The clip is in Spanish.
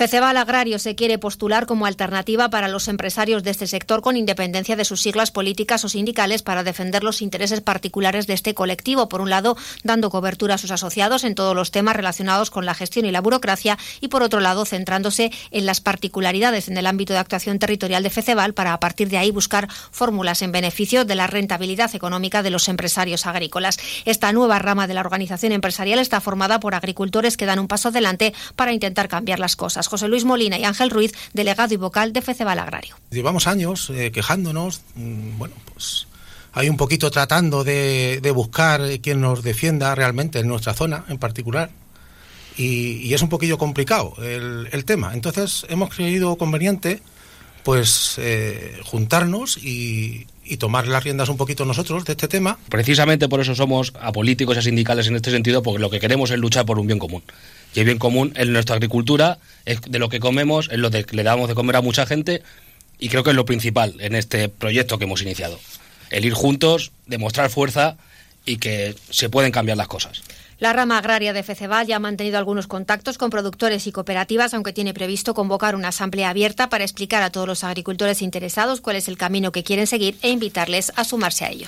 Feceval Agrario se quiere postular como alternativa para los empresarios de este sector con independencia de sus siglas políticas o sindicales para defender los intereses particulares de este colectivo. Por un lado, dando cobertura a sus asociados en todos los temas relacionados con la gestión y la burocracia y por otro lado, centrándose en las particularidades en el ámbito de actuación territorial de Feceval para a partir de ahí buscar fórmulas en beneficio de la rentabilidad económica de los empresarios agrícolas. Esta nueva rama de la organización empresarial está formada por agricultores que dan un paso adelante para intentar cambiar las cosas. José Luis Molina y Ángel Ruiz, delegado y vocal de Feceval Agrario. Llevamos años eh, quejándonos, mm, bueno, pues hay un poquito tratando de, buscar quien nos defienda realmente en nuestra zona en particular. Y, es un poquillo complicado el, tema. Entonces hemos creído conveniente pues eh, juntarnos y, y tomar las riendas un poquito nosotros de este tema. Precisamente por eso somos apolíticos y sindicales en este sentido, porque lo que queremos es luchar por un bien común. Y el bien común en nuestra agricultura es de lo que comemos, es lo que le damos de comer a mucha gente y creo que es lo principal en este proyecto que hemos iniciado. El ir juntos, demostrar fuerza y que se pueden cambiar las cosas. La rama agraria de Feceval ya ha mantenido algunos contactos con productores y cooperativas, aunque tiene previsto convocar una asamblea abierta para explicar a todos los agricultores interesados cuál es el camino que quieren seguir e invitarles a sumarse a ellos.